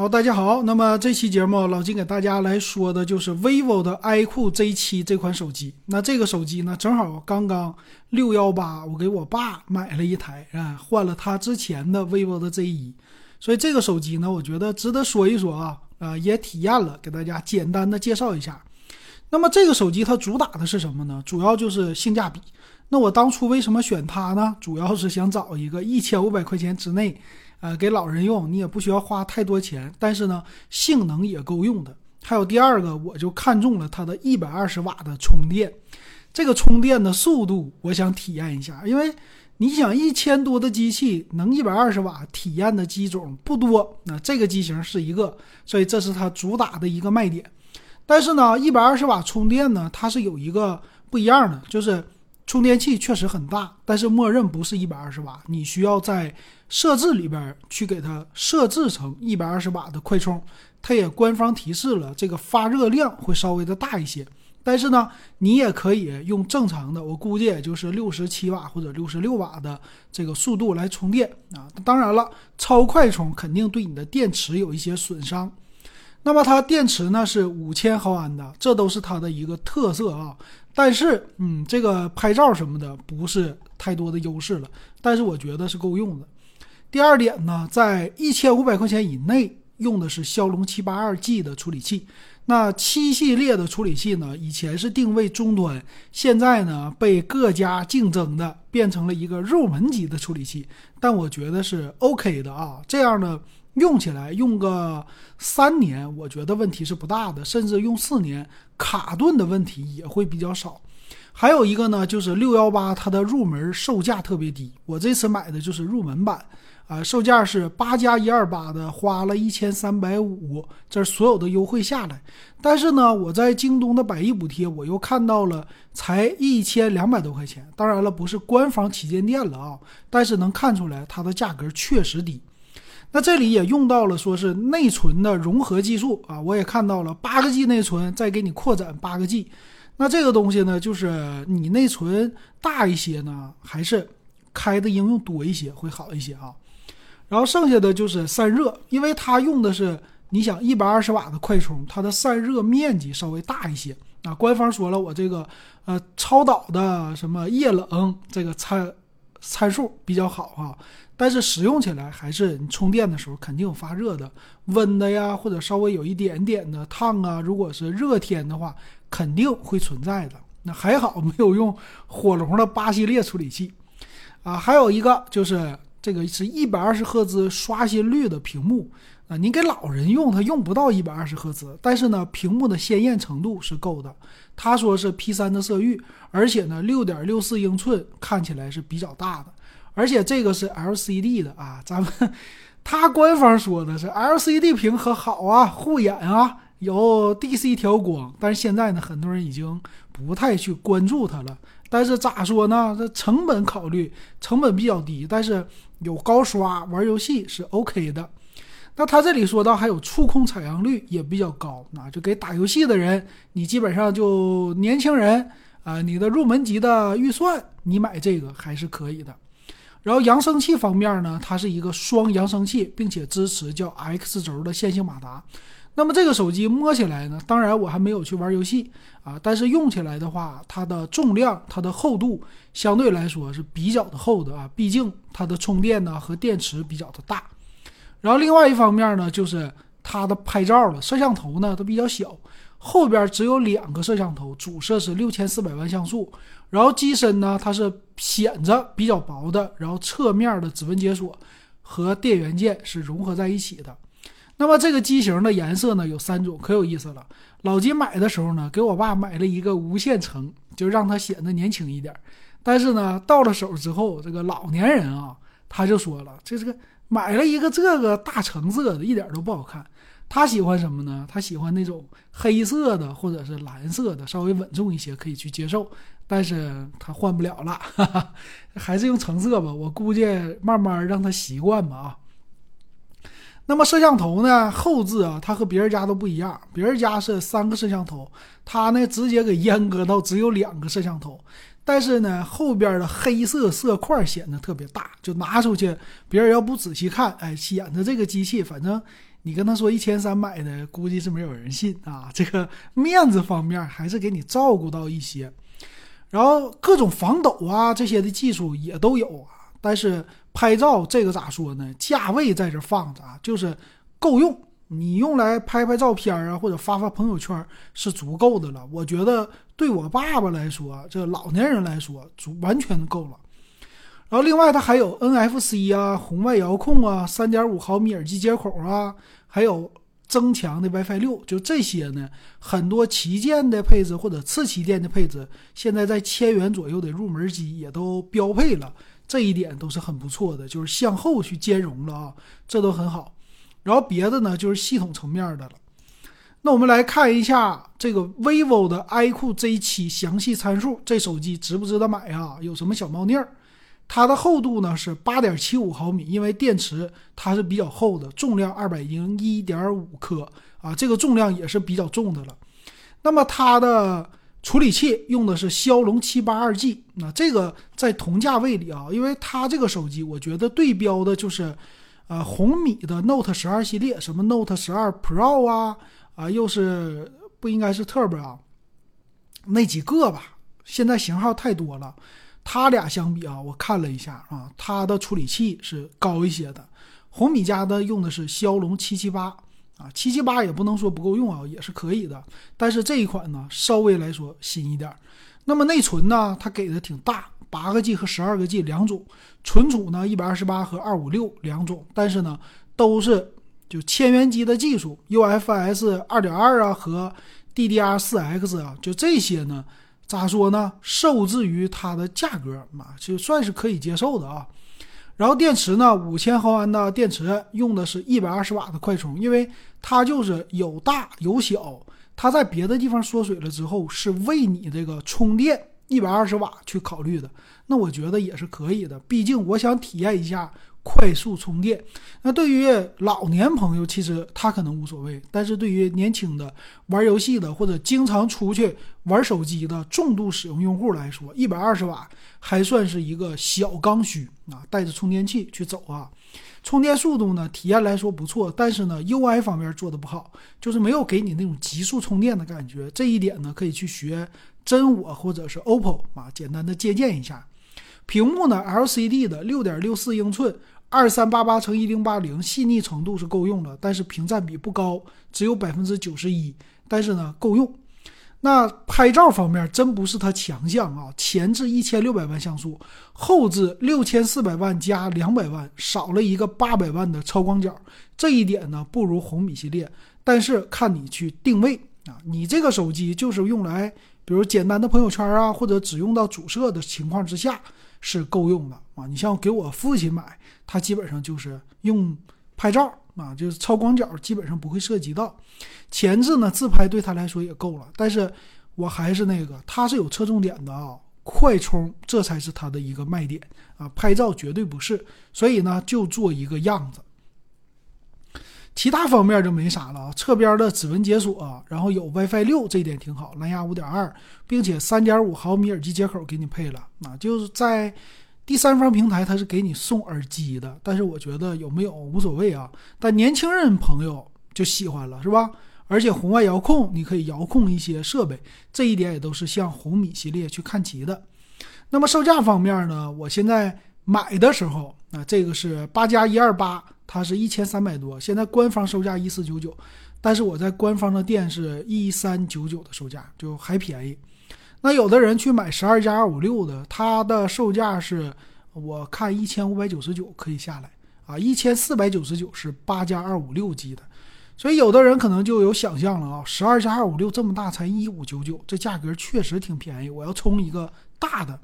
好，大家好。那么这期节目，老金给大家来说的就是 vivo 的 iQOO Z7 这款手机。那这个手机呢，正好刚刚六幺八，我给我爸买了一台啊，换了他之前的 vivo 的 Z1。所以这个手机呢，我觉得值得说一说啊，啊，也体验了，给大家简单的介绍一下。那么这个手机它主打的是什么呢？主要就是性价比。那我当初为什么选它呢？主要是想找一个一千五百块钱之内。呃，给老人用，你也不需要花太多钱，但是呢，性能也够用的。还有第二个，我就看中了它的一百二十瓦的充电，这个充电的速度，我想体验一下。因为你想，一千多的机器能一百二十瓦体验的机种不多，那这个机型是一个，所以这是它主打的一个卖点。但是呢，一百二十瓦充电呢，它是有一个不一样的，就是。充电器确实很大，但是默认不是一百二十瓦，你需要在设置里边去给它设置成一百二十瓦的快充。它也官方提示了，这个发热量会稍微的大一些。但是呢，你也可以用正常的，我估计也就是六十七瓦或者六十六瓦的这个速度来充电啊。当然了，超快充肯定对你的电池有一些损伤。那么它电池呢是五千毫安的，这都是它的一个特色啊。但是，嗯，这个拍照什么的不是太多的优势了，但是我觉得是够用的。第二点呢，在一千五百块钱以内用的是骁龙七八二 G 的处理器。那七系列的处理器呢，以前是定位中端，现在呢被各家竞争的变成了一个入门级的处理器。但我觉得是 OK 的啊，这样呢。用起来用个三年，我觉得问题是不大的，甚至用四年卡顿的问题也会比较少。还有一个呢，就是六幺八它的入门售价特别低，我这次买的就是入门版，啊，售价是八加一二八的，花了一千三百五，这所有的优惠下来。但是呢，我在京东的百亿补贴，我又看到了才一千两百多块钱。当然了，不是官方旗舰店了啊，但是能看出来它的价格确实低。那这里也用到了说是内存的融合技术啊，我也看到了八个 G 内存，再给你扩展八个 G。那这个东西呢，就是你内存大一些呢，还是开的应用多一些会好一些啊。然后剩下的就是散热，因为它用的是你想一百二十瓦的快充，它的散热面积稍微大一些啊。官方说了，我这个呃超导的什么液冷这个参参数比较好啊。但是使用起来还是你充电的时候肯定有发热的、温的呀，或者稍微有一点点的烫啊。如果是热天的话，肯定会存在的。那还好没有用火龙的八系列处理器啊。还有一个就是这个是一百二十赫兹刷新率的屏幕啊，你给老人用它用不到一百二十赫兹，但是呢，屏幕的鲜艳程度是够的。他说是 P 三的色域，而且呢，六点六四英寸看起来是比较大的。而且这个是 LCD 的啊，咱们他官方说的是 LCD 屏可好啊，护眼啊，有 DC 调光。但是现在呢，很多人已经不太去关注它了。但是咋说呢？这成本考虑，成本比较低，但是有高刷玩游戏是 OK 的。那他这里说到还有触控采样率也比较高，那就给打游戏的人，你基本上就年轻人啊，你的入门级的预算，你买这个还是可以的。然后扬声器方面呢，它是一个双扬声器，并且支持叫 X 轴的线性马达。那么这个手机摸起来呢，当然我还没有去玩游戏啊，但是用起来的话，它的重量、它的厚度相对来说是比较的厚的啊，毕竟它的充电呢和电池比较的大。然后另外一方面呢，就是它的拍照了，摄像头呢都比较小。后边只有两个摄像头，主摄是六千四百万像素，然后机身呢，它是显着比较薄的，然后侧面的指纹解锁和电源键是融合在一起的。那么这个机型的颜色呢有三种，可有意思了。老金买的时候呢，给我爸买了一个无线橙，就让他显得年轻一点。但是呢，到了手之后，这个老年人啊，他就说了，这这个买了一个这个大橙色的，一点都不好看。他喜欢什么呢？他喜欢那种黑色的或者是蓝色的，稍微稳重一些，可以去接受。但是他换不了了，哈哈，还是用橙色吧。我估计慢慢让他习惯吧啊。那么摄像头呢？后置啊，它和别人家都不一样。别人家是三个摄像头，它呢直接给阉割到只有两个摄像头。但是呢，后边的黑色色块显得特别大，就拿出去，别人要不仔细看，哎，显得这个机器反正。你跟他说一千三买的，估计是没有人信啊。这个面子方面还是给你照顾到一些，然后各种防抖啊这些的技术也都有啊。但是拍照这个咋说呢？价位在这放着啊，就是够用。你用来拍拍照片啊，或者发发朋友圈是足够的了。我觉得对我爸爸来说，这老年人来说，足完全够了。然后另外它还有 NFC 啊、红外遥控啊、3.5毫米耳机接口啊，还有增强的 WiFi 六，就这些呢，很多旗舰的配置或者次旗舰的配置，现在在千元左右的入门机也都标配了，这一点都是很不错的，就是向后去兼容了啊，这都很好。然后别的呢，就是系统层面的了。那我们来看一下这个 vivo 的 iQOO Z7 详细参数，这手机值不值得买啊？有什么小猫腻儿？它的厚度呢是八点七五毫米，因为电池它是比较厚的，重量二百零一点五克啊，这个重量也是比较重的了。那么它的处理器用的是骁龙七八二 G，那这个在同价位里啊，因为它这个手机我觉得对标的就是。呃，红米的 Note 十二系列，什么 Note 十二 Pro 啊，啊，又是不应该是 Turbo 啊，那几个吧。现在型号太多了，它俩相比啊，我看了一下啊，它的处理器是高一些的。红米家的用的是骁龙七七八啊，七七八也不能说不够用啊，也是可以的。但是这一款呢，稍微来说新一点。那么内存呢，它给的挺大。八个 G 和十二个 G 两种，存储呢一百二十八和二五六两种，但是呢都是就千元机的技术，UFS 二点二啊和 DDR 四 X 啊，就这些呢咋说呢？受制于它的价格嘛，就算是可以接受的啊。然后电池呢，五千毫安的电池，用的是一百二十瓦的快充，因为它就是有大有小，它在别的地方缩水了之后，是为你这个充电。一百二十瓦去考虑的，那我觉得也是可以的。毕竟我想体验一下快速充电。那对于老年朋友，其实他可能无所谓；但是对于年轻的玩游戏的或者经常出去玩手机的重度使用用户来说，一百二十瓦还算是一个小刚需啊。带着充电器去走啊，充电速度呢，体验来说不错，但是呢，UI 方面做的不好，就是没有给你那种急速充电的感觉。这一点呢，可以去学。真我或者是 OPPO 啊，简单的借鉴一下。屏幕呢，LCD 的六点六四英寸，二三八八乘一零八零，细腻程度是够用了，但是屏占比不高，只有百分之九十一，但是呢够用。那拍照方面真不是它强项啊，前置一千六百万像素，后置六千四百万加两百万，少了一个八百万的超广角，这一点呢不如红米系列，但是看你去定位啊，你这个手机就是用来。比如简单的朋友圈啊，或者只用到主摄的情况之下是够用的啊。你像给我父亲买，他基本上就是用拍照啊，就是超广角基本上不会涉及到。前置呢，自拍对他来说也够了。但是我还是那个，它是有侧重点的啊，快充这才是它的一个卖点啊，拍照绝对不是。所以呢，就做一个样子。其他方面就没啥了啊，侧边的指纹解锁，然后有 WiFi 六，这一点挺好，蓝牙五点二，并且三点五毫米耳机接口给你配了，啊，就是在第三方平台它是给你送耳机的，但是我觉得有没有无所谓啊，但年轻人朋友就喜欢了，是吧？而且红外遥控你可以遥控一些设备，这一点也都是向红米系列去看齐的。那么售价方面呢，我现在买的时候啊，这个是八加一二八。它是一千三百多，现在官方售价一四九九，但是我在官方的店是一三九九的售价，就还便宜。那有的人去买十二加二五六的，它的售价是我看一千五百九十九可以下来啊，一千四百九十九是八加二五六 G 的，所以有的人可能就有想象了啊，十二加二五六这么大才一五九九，这价格确实挺便宜。我要充一个大的，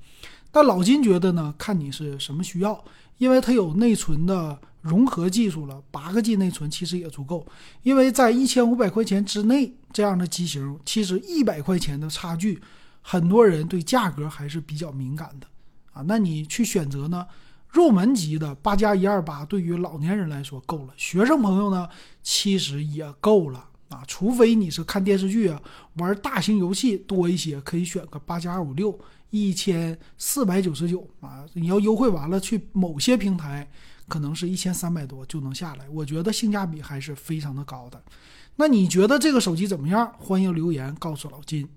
但老金觉得呢，看你是什么需要，因为它有内存的。融合技术了，八个 G 内存其实也足够，因为在一千五百块钱之内这样的机型，其实一百块钱的差距，很多人对价格还是比较敏感的啊。那你去选择呢？入门级的八加一二八对于老年人来说够了，学生朋友呢其实也够了啊。除非你是看电视剧啊，玩大型游戏多一些，可以选个八加二五六，一千四百九十九啊。你要优惠完了去某些平台。可能是一千三百多就能下来。我觉得性价比还是非常的高的。那你觉得这个手机怎么样？欢迎留言告诉老金。